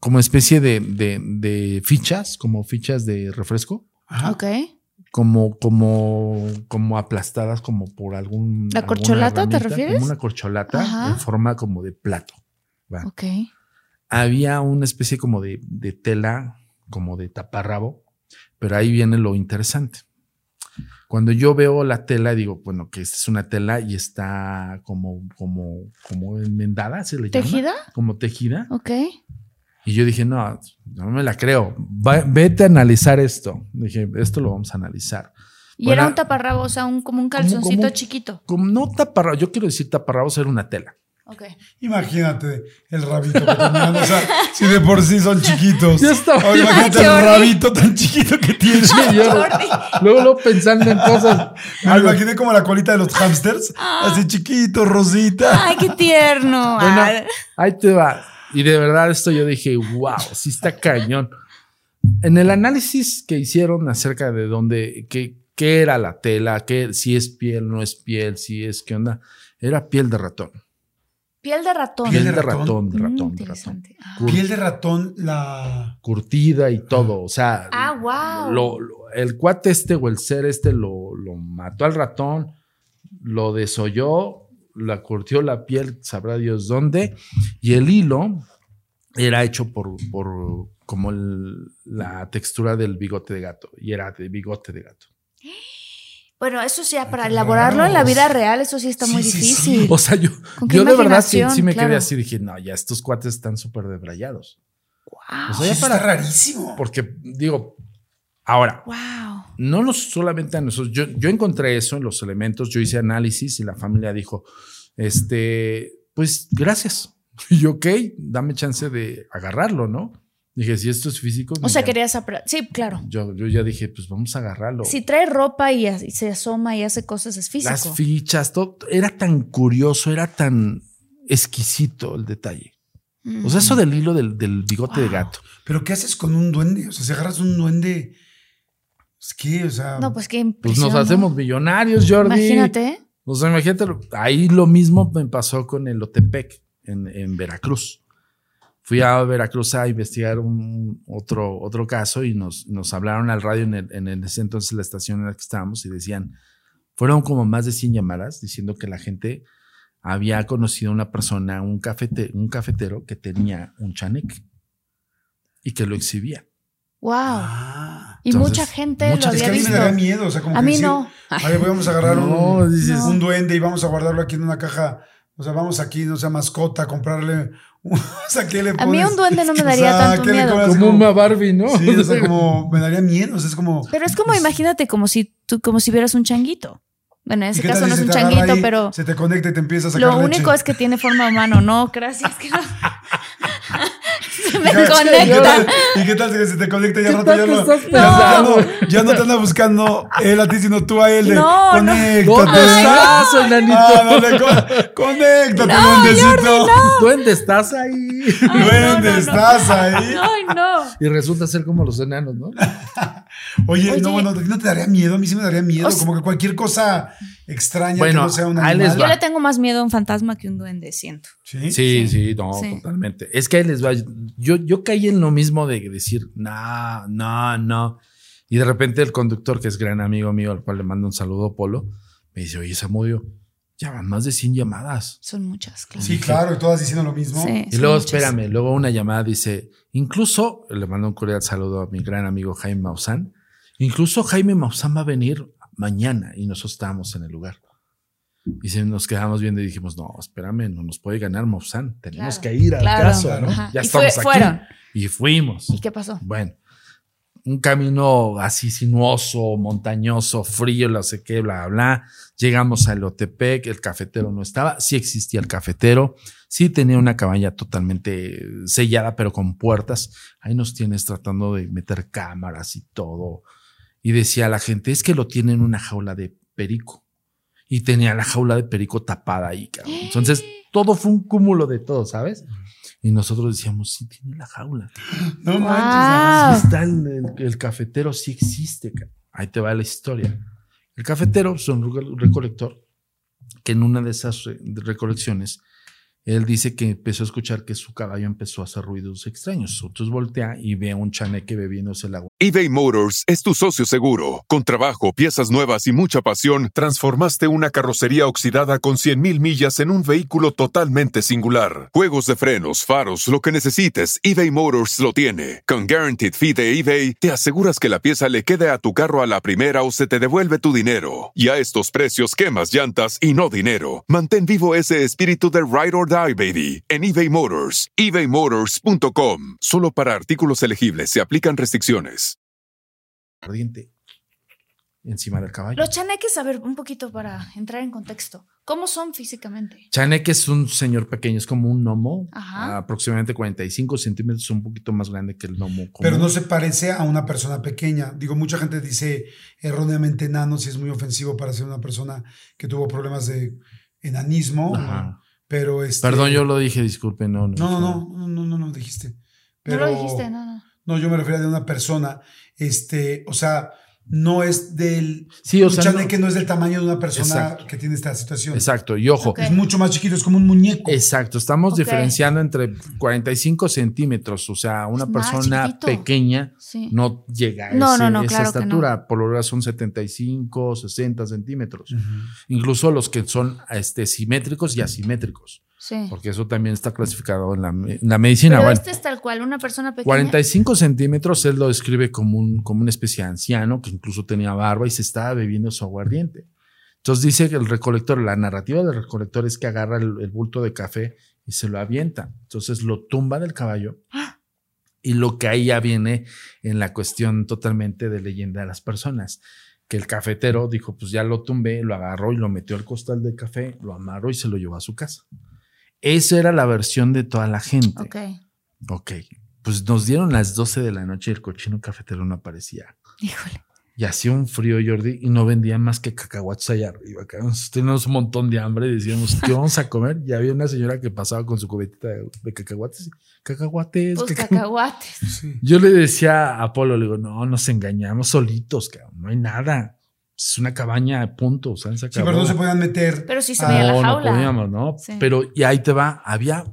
como especie de, de- de fichas, como fichas de refresco, Ajá. ok. como, como, como aplastadas como por algún. ¿La corcholata te refieres? Como una corcholata Ajá. en forma como de plato. ¿va? Ok. Había una especie como de, de tela, como de taparrabo, pero ahí viene lo interesante. Cuando yo veo la tela, digo, bueno, que esta es una tela y está como, como, como enmendada, ¿se le llama? ¿Tejida? Como tejida. Ok. Y yo dije, no, no me la creo. Va- vete a analizar esto. Dije, esto lo vamos a analizar. Y Bueno, era un taparrabo, o sea, un, como un calzoncito como- chiquito. Como no taparrabo, yo quiero decir taparrabos era una tela. Ok. Imagínate el rabito que tenían. O sea, si de por sí son chiquitos. Ya Ahora imagínate Ay, el rabito tan chiquito que tiene. Sí, yo- luego, luego pensando en cosas. Me lo algo- imaginé como la colita de los hamsters. Así chiquito, rosita. Ay, qué tierno. Bueno, Ay. ahí te va. Y de verdad esto yo dije, wow, sí está cañón. En el análisis que hicieron acerca de dónde, qué, qué era la tela, qué, si es piel, no es piel, si es qué onda, era piel de ratón. Piel de ratón. Piel de ratón, de Mm, ratón, de ratón. interesante. Ah. Piel de ratón, la. curtida y todo. O sea, Ah, wow. lo- lo- el cuate este o el ser este lo, lo mató al ratón, lo desolló, la curtió la piel, sabrá Dios dónde, y el hilo era hecho por, por como el- la textura del bigote de gato, y era de bigote de gato. Bueno, eso sí, ya para elaborarlo en la vida real, eso sí está Sí, muy sí, sí. difícil. O sea, yo, ¿Con qué yo de verdad sí, me quedé así, dije, no, ya estos cuates están súper debrayados. Wow. O sea, ya Eso para- está rarísimo. Porque digo, ahora, wow. no nos, solamente a nosotros. Yo, yo encontré eso en los elementos, yo hice análisis y la familia dijo, este, pues gracias. Y yo, ok, dame chance de agarrarlo, ¿no? Dije, si esto es físico. O sea, querías Sí, claro. Yo, yo ya dije, pues vamos a agarrarlo. Si trae ropa y, se asoma y hace cosas, es físico. Las fichas, todo. Era tan curioso, era tan exquisito el detalle. Mm. O sea, eso del hilo del, del bigote de gato. Pero ¿qué haces con un duende? O sea, si agarras un duende. Es que, o sea. no, pues qué Pues nos ¿no? hacemos millonarios, Jordi. Imagínate. O sea, imagínate, ahí lo mismo me pasó con el Otepec en, en Veracruz. Fui a Veracruz a investigar un, otro, otro caso y nos, nos hablaron al radio en, el, en el- ese entonces la estación en la que estábamos y decían, fueron como más de 100 llamadas diciendo que la gente había conocido a una persona, un, cafete, un cafetero que tenía un chaneque y que lo exhibía. Wow. Ah. y entonces, mucha gente mucha- lo Es que había a mí me visto. daría miedo. O sea, como A que mí decir, no. A ver, vamos a agarrar No, un, dices- un duende y vamos a guardarlo aquí en una caja. O sea, vamos aquí, no sea mascota, a comprarle. Un- O sea, ¿qué le A mí un duende no me O daría sea, tanto ¿qué le miedo. pones? Como una Barbie, ¿no? Sí, o sea, como me daría miedo. O sea, es como. Pero es como, imagínate, como si tú, como si vieras un changuito. Bueno, en ¿y ese caso no es un changuito, ahí, pero Se te conecta y te empieza a sacar lo leche? único es que tiene forma humana. No, gracias. Que no. se me ¿Y qué- ¿Y qué conecta. tal, y qué tal si se te conecta y al rato ya, no, ya, ya no, ya no te anda buscando él a ti, sino tú a él de No, no. conéctate. ¿Dónde estás, enanito? Ah, dale, con- conéctate, duendecito. ¿Dónde estás ahí? Duende, estás ahí. Ay, no. Y resulta ser como los enanos, ¿no? Oye, Oye. no, bueno, ¿a ti no te daría miedo? A mí sí me daría miedo. O sea- como que cualquier cosa extraña Bueno, que no sea un ahí les animal. Yo le tengo más miedo a un fantasma que a un duende, siento. ¿Sí? Sí, sí, no, Sí. totalmente. Es que ahí les va. Yo, yo caí en lo mismo de decir, no, no, no. Y de repente el conductor, que es gran amigo mío, al cual le mando un saludo, Polo, me dice, oye, Samudio, ya van más de 100 llamadas. Son muchas, claro. Sí, claro, y todas diciendo lo mismo. Sí, Y luego, muchas. espérame, luego una llamada dice, incluso, le mando un cordial saludo a mi gran amigo Jaime Maussan, incluso Jaime Maussan va a venir mañana y nosotros estábamos en el lugar. Y se nos quedamos viendo y dijimos, no, espérame, no nos puede ganar Maussan, tenemos Claro, que ir al claro. caso, ¿no? Ajá. Ya Y fue- estamos aquí. fueron. Y fuimos. ¿Y qué pasó? Bueno, un camino así sinuoso, montañoso, frío, no sé qué, bla, bla. Llegamos al Otepec, el cafetero no estaba, sí existía el cafetero, sí tenía una cabaña totalmente sellada, pero con puertas. Ahí nos tienes tratando de meter cámaras y todo. Y decía la gente, es que lo tiene en una jaula de perico. Y tenía la jaula de perico tapada ahí, cabrón. Entonces, todo fue un cúmulo de todo, ¿sabes? Y nosotros decíamos, sí, tiene la jaula. No Wow. manches. Está el, el- el cafetero, sí existe. ca- Ahí te va la historia. El cafetero es un reco- recolector que en una de esas re- recolecciones, él dice que empezó a escuchar que su caballo empezó a hacer ruidos extraños. Entonces voltea y ve a un chaneque bebiéndose el agua. eBay Motors es tu socio seguro. Con trabajo, piezas nuevas y mucha pasión, transformaste una carrocería oxidada con 100.000 millas en un vehículo totalmente singular. Juegos de frenos, faros, lo que necesites, eBay Motors lo tiene. Con Guaranteed Fee de eBay, te aseguras que la pieza le quede a tu carro a la primera o se te devuelve tu dinero. Y a estos precios, quemas llantas y no dinero. Mantén vivo ese espíritu de Ride or Die, baby, en eBay Motors. ebaymotors.com. Solo para artículos elegibles se aplican restricciones. ardiente. encima del caballo. Los chaneques, a ver, un poquito para entrar en contexto. ¿Cómo son físicamente? Chaneque es un señor pequeño, es como un gnomo, Ajá. aproximadamente 45 centímetros, un poquito más grande que el gnomo. común. Pero no se parece a una persona pequeña. Digo, mucha gente dice erróneamente enano si es muy ofensivo para ser una persona que tuvo problemas de enanismo. Ajá. Pero este. Perdón, yo lo dije, disculpe, no. No, no, no, no, no, no, no dijiste. Pero, no lo dijiste, no, no. No, yo me refería de una persona, este, o sea, no es del. Sí, o un sea, chaneque no, es del tamaño de una persona Exacto. que tiene esta situación. Exacto, y ojo. Es mucho más chiquito, es como un muñeco. exacto, estamos diferenciando entre 45 centímetros, o sea, una Es persona pequeña Sí. no llega a No, ese- no, no, esa claro que no. estatura, por lo general son 75, 60 centímetros. Incluso los que son este, simétricos y asimétricos, Sí. porque eso también está clasificado en la, en la medicina. Pero bueno. este es tal cual, una persona pequeña. 45 centímetros, él lo describe como, un, como una especie de anciano que incluso tenía barba y se estaba bebiendo su aguardiente. Entonces dice que el recolector, la narrativa del recolector es que agarra el, el bulto de café y se lo avienta. Entonces lo tumba del caballo. Y lo que ahí ya viene en la cuestión totalmente de leyenda de las personas. Que el cafetero dijo, pues ya lo tumbé, lo agarró y lo metió al costal de café, lo amarró y se lo llevó a su casa. Esa era la versión de toda la gente. Ok. Ok, pues nos dieron las 12 de la noche y el cochino cafetero no aparecía. Híjole. Y hacía un frío, Jordi, y no vendía más que cacahuates allá arriba. Teníamos un montón de hambre y decíamos, ¿qué vamos a comer? Y había una señora que pasaba con su cubetita de, de cacahuates. Cacahuates. Pues caca- cacahuates. Sí. Yo le decía a Apolo, le digo, no, nos engañamos solitos, cabrón, no hay nada. Es una cabaña, punto. O sea, se Sí, pero no se podían meter. Pero sí se veía la No, no jaula. podíamos, ¿no? Sí. Pero, y ahí te va, había,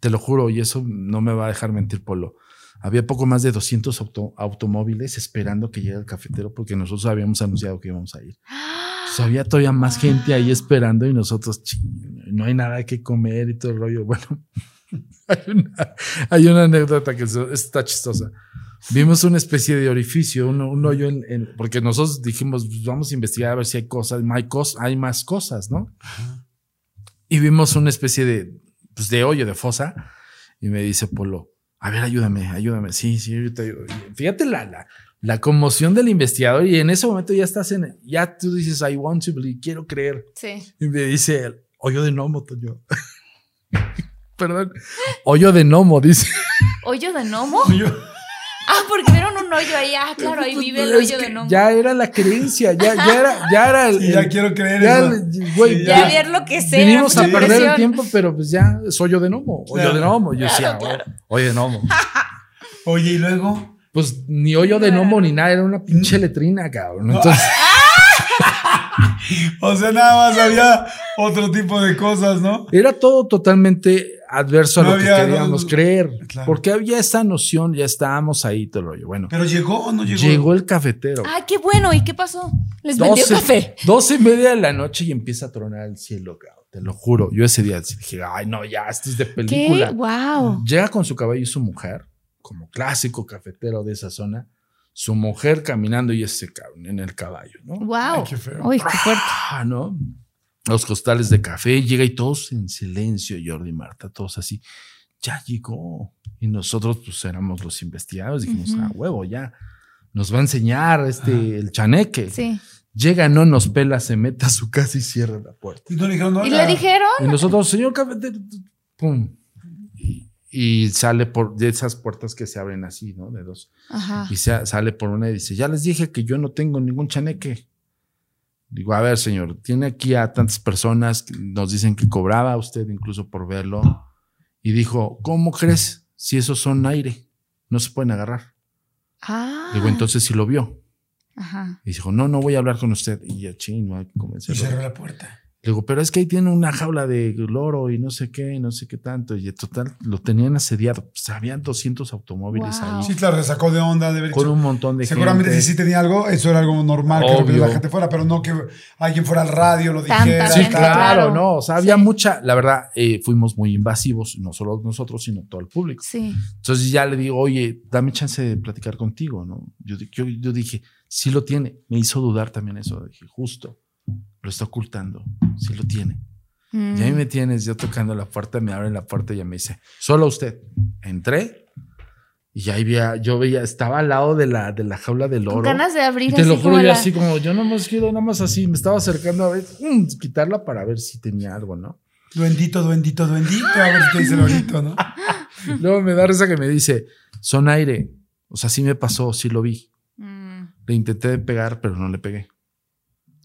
te lo juro, y eso no me va a dejar mentir, Polo. Había poco más de 200 auto- automóviles esperando que llegue el cafetero porque nosotros habíamos anunciado que íbamos a ir. Entonces, había todavía más gente ahí esperando y nosotros, "Chin, no hay nada que comer y todo el rollo. Bueno, hay una, hay una anécdota que es- está chistosa. Vimos una especie de orificio, un, un hoyo en, en- porque nosotros dijimos, "Pues vamos a investigar a ver si hay cosas, hay, cos- hay más cosas, ¿no? Y vimos una especie de, pues, de hoyo, de fosa. Y me dice Polo, a ver, ayúdame, ayúdame. Sí, sí, yo te ayudo. Fíjate la, la, la conmoción del investigador. Y en ese momento ya estás en, ya tú dices, I want to believe, quiero creer. Sí. Y me dice él, hoyo de gnomo, Toño. Perdón, hoyo de gnomo, dice. ¿Hoyo de gnomo? Yo- Ah, porque vieron un hoyo ahí. Ah, claro, ahí vive el hoyo de gnomo. Ya era la creencia, ya, ya era, ya era el. Sí, ya el- quiero creer ya, eso. el- güey, Sí, Ya ver lo que sea. Vinimos a perder el tiempo, pero pues ya es hoyo de gnomo, hoyo Claro. de gnomo. Yo decía, Claro, hoyo de gnomo. Oye, y luego. Pues ni hoyo de gnomo ni nada, era una pinche letrina, cabrón. Entonces, O sea, nada más había otro tipo de cosas, ¿no? era todo totalmente adverso a No lo que queríamos no- creer. Claro. Porque había esa noción, ya estábamos ahí, todo el rollo. Bueno, Pero llegó o no llegó. llegó el cafetero. Ay, qué bueno. ¿Y qué pasó? Les vendió 12, café. 12 y media de la noche y empieza a tronar el cielo, cabrón. Te lo juro. Yo ese día dije, ay, no, ya, esto es de ¿Qué? película. Wow. Llega con su caballo y su mujer, como clásico cafetero de esa zona, su mujer caminando y ese cabrón en el caballo, ¿no? Wow. Ay, qué feo. Uy, qué fuerte. Ah, ¿no? Los costales de café, llega y todos en silencio, Jordi y Marta, todos así. Ya llegó. Y nosotros, pues, éramos los investigadores. Dijimos, Ujú. ah, huevo, ya. Nos va a enseñar este, el chaneque. Sí. Llega, no nos pela, se mete a su casa y cierra la puerta. Y no le dijeron, no, ¿Y le dijeron? Y nosotros, señor cafetero, pum. Y, y sale por de esas puertas que se abren así, ¿no? De dos. Ajá. Y se- sale por una y dice, ya les dije que yo no tengo ningún chaneque. Digo, a ver, señor, tiene aquí a tantas personas que nos dicen que cobraba usted incluso por verlo. Y dijo, ¿cómo crees? Si esos son aire, no se pueden agarrar. Ah. Digo, entonces si lo vio. Ajá. Y dijo, no, no voy a hablar con usted. Y ya, ching, no hay que Y convencerlo. cerró la puerta. Le digo, pero es que ahí tiene una jaula de loro y no sé qué, no sé qué tanto. Y en total lo tenían asediado. Pues, habían 200 automóviles Wow. ahí. Sí, claro, se sacó de onda de haber Con hecho- un montón de Seguramente gente. si sí tenía algo, eso era algo normal que la gente fuera, pero no que alguien fuera al radio, lo Tanta dijera. Sí, claro, claro. no. O sea, había Sí. mucha, la verdad, eh, fuimos muy invasivos, no solo nosotros, sino todo el público. Sí. Entonces ya le digo, oye, dame chance de platicar contigo, ¿no? Yo, yo dije, sí lo tiene. Me hizo dudar también eso. Dije, justo, lo está ocultando, sí lo tiene. Mm. Y ahí me tienes, yo tocando la puerta, me abren la puerta y ya me dice, solo usted. Entré Y ahí veía, yo veía, estaba al lado de la, de la jaula del oro. Con ganas de abrir Y te lo así juro, como yo la- así como, yo no más quiero, nada más así, me estaba acercando a ver, mm, quitarla para ver si tenía algo, ¿no? Duendito, duendito, duendito. A ver si te dice el orito, ¿no? Luego me da risa que me dice, son aire. O sea, sí me pasó, sí lo vi. Mm. Le intenté pegar, pero no le pegué.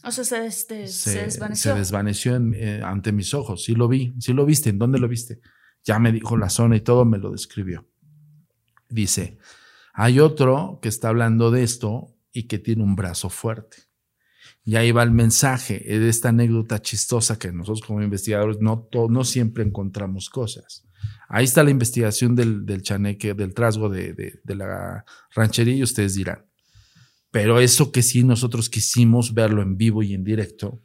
O sea, se, este, se, Se, desvaneció. se desvaneció en- eh, ante mis ojos. Sí lo vi, sí lo viste. ¿En dónde lo viste? Ya me dijo la zona y todo me lo describió. Dice, hay otro que está hablando de esto y que tiene un brazo fuerte. Y ahí va el mensaje de esta anécdota chistosa que nosotros como investigadores no, siempre encontramos cosas. Ahí está la investigación del, del chaneque, del trasgo de, de- de la ranchería y ustedes dirán. Pero eso que sí nosotros quisimos verlo en vivo y en directo,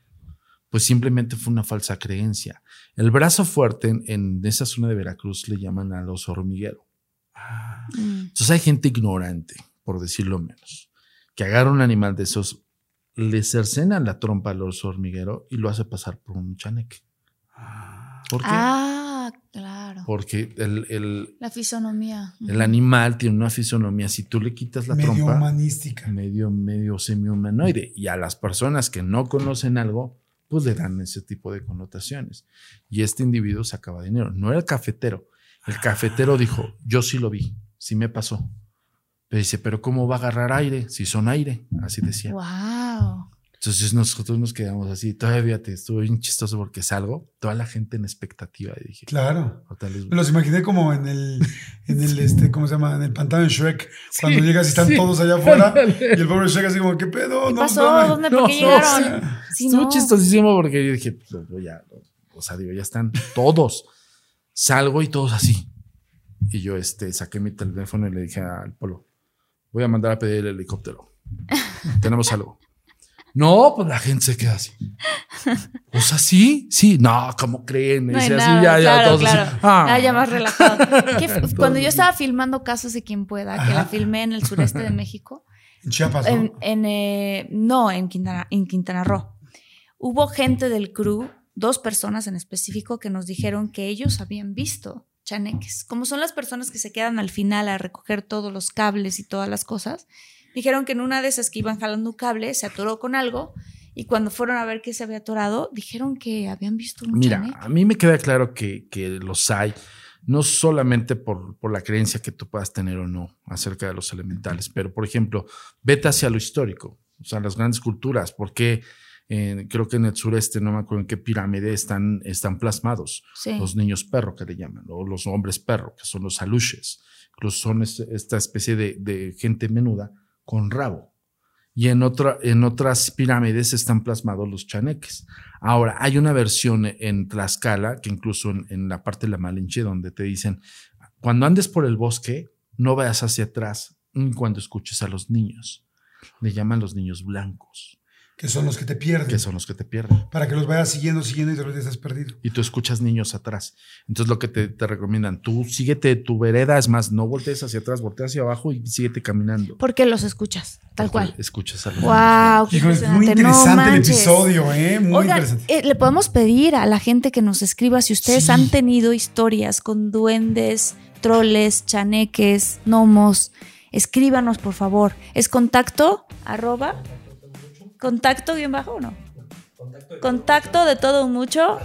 pues simplemente fue una falsa creencia. El brazo fuerte en, en esa zona de Veracruz le llaman al oso hormiguero. Mm. Entonces hay gente ignorante, por decirlo menos, que agarra un animal de esos, le cercena la trompa al oso hormiguero y lo hace pasar por un chaneque. ¿Por qué? Ah, claro. Porque el, el- La fisonomía. el animal tiene una fisonomía, si tú le quitas la Medio trompa, humanística. medio, medio semi-humanoide. Y a las personas que no conocen algo, pues le dan ese tipo de connotaciones. Y este individuo sacaba dinero. No era el cafetero. El cafetero dijo, yo sí lo vi, sí me pasó. Pero dice, pero ¿cómo va a agarrar aire si son aire? Así decía. Wow. Entonces nosotros nos quedamos así. Todavía te estuvo bien chistoso porque salgo, toda la gente en expectativa. Y dije, Claro. "O tal vez- Me los imaginé como en el, en el, este, ¿cómo se llama? En el pantano de Shrek. Cuando llegas y están sí. todos allá afuera. Y el pobre Shrek así como, ¿qué pedo? ¿Qué No, pasó? no, ¿Dónde? no, ¿Por qué no, llegaron? Estuvo no- chistosísimo porque yo dije, pues, yo ya, o sea, digo, ya están todos. Salgo y todos así. Y yo este, saqué mi teléfono y le dije al polo, voy a mandar a pedir el helicóptero. Tenemos algo. No, pues la gente se queda así. O sea, sí, sí. No, ¿cómo creen? No así, nada, ya, ya, claro, todos claro. así. Ah. Ah, ya más relajado. ¿Qué f- Todos Cuando yo estaba filmando Casos de Quien Pueda, que la filmé en el sureste de México, En Chiapas, ¿no? en, en, eh, no, en Quintana, en Quintana Roo, hubo gente del crew, dos personas en específico, que nos dijeron que ellos habían visto chaneques. Como son las personas que se quedan al final a recoger todos los cables y todas las cosas, dijeron que en una de esas que iban jalando un cable se atoró con algo y cuando fueron a ver qué se había atorado, dijeron que habían visto un Mira, chaneque. a mí me queda claro que, que los hay, no solamente por, por la creencia que tú puedas tener o no acerca de los elementales, pero por ejemplo, vete hacia lo histórico, o sea, las grandes culturas, porque eh, creo que en el sureste, no me acuerdo en qué pirámide están, están plasmados Sí. los niños perro que le llaman, o los hombres perro, que son los aluches, incluso son es- esta especie de, de gente menuda con rabo. Y en, otra, en otras pirámides están plasmados los chaneques. Ahora, hay una versión en Tlaxcala, que incluso en, la parte de la Malinche, donde te dicen, cuando andes por el bosque, no veas hacia atrás cuando escuches a los niños. Le llaman los niños blancos, Que son los que te pierden. que son los que te pierden. Para que los vayas siguiendo, siguiendo y de repente estás perdido. y tú escuchas niños atrás. Entonces lo que te, te recomiendan, tú síguete tu vereda, es más, no voltees hacia atrás, voltea hacia abajo y síguete caminando. ¿Por qué los escuchas? Tal Porque cual. Escuchas a los. Wow, qué Híjole, es muy. No interesante el episodio, ¿eh? Muy Oigan, interesante. eh, le podemos pedir a la gente que nos escriba si ustedes Sí. han tenido historias con duendes, troles, chaneques, gnomos. Escríbanos, por favor. Es contacto arroba contacto bien bajo o no? Contacto de todo mucho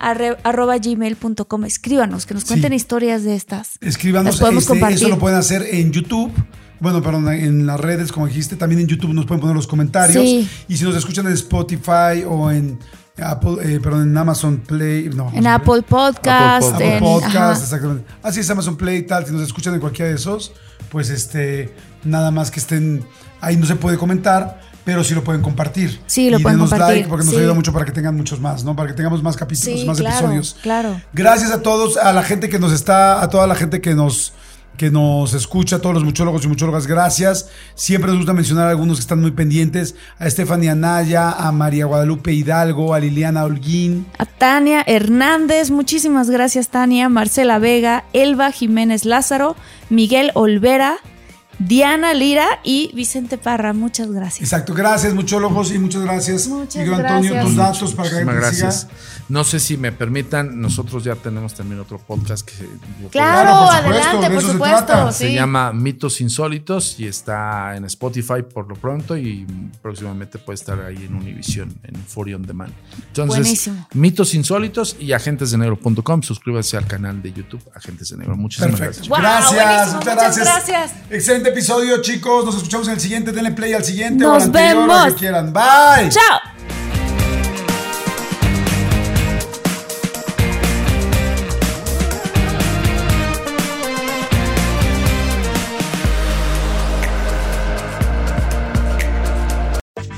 arroba gmail.com. Escríbanos, que nos cuenten Sí. historias de estas. Escríbanos, Las podemos este, compartir. eso lo pueden hacer en YouTube. Bueno, perdón, en las redes, como dijiste, también en YouTube nos pueden poner los comentarios. Sí. Y si nos escuchan en Spotify o en Apple, eh, perdón, en Amazon Play, no. En Apple Podcast, Apple Apple en- Podcast, ajá. exactamente. Así es Amazon Play y tal. Si nos escuchan en cualquiera de esos, pues este, nada más que estén ahí no se puede comentar, pero sí lo pueden compartir. Sí, lo y pueden denos compartir, like porque nos sí. ayuda mucho para que tengan muchos más, ¿no? Para que tengamos más capítulos, Sí, más claro, episodios. claro. Gracias a todos, a la gente que nos está, a toda la gente que nos que nos escucha, a todos los muchólogos y muchólogas, gracias. Siempre nos gusta mencionar a algunos que están muy pendientes, a Stephanie Anaya, a María Guadalupe Hidalgo, a Liliana Holguín, A Tania Hernández, muchísimas gracias Tania, Marcela Vega, Elba Jiménez Lázaro, Miguel Olvera, Diana Lira y Vicente Parra, muchas gracias. Exacto, gracias muchólogos y muchas gracias. Muchas Miguel Antonio, gracias. tus datos para que gracias. No sé si me permitan, nosotros ya tenemos también otro podcast que Claro, por supuesto, adelante, de por eso se supuesto. trata. Se sí. llama Mitos Insólitos y está en Spotify por lo pronto y próximamente puede estar ahí en Univision, en Fury On Demand. Entonces, Buenísimo. Mitos Insólitos y agentesdenegro.com. Suscríbase al canal de YouTube Agentes de Negro. Muchísimas Perfecto. gracias. Wow, gracias, muchas muchas gracias. gracias. Excelente episodio, chicos. Nos escuchamos en el siguiente. Denle play al siguiente o Nos al anterior, vemos. lo que quieran. Bye. Chao.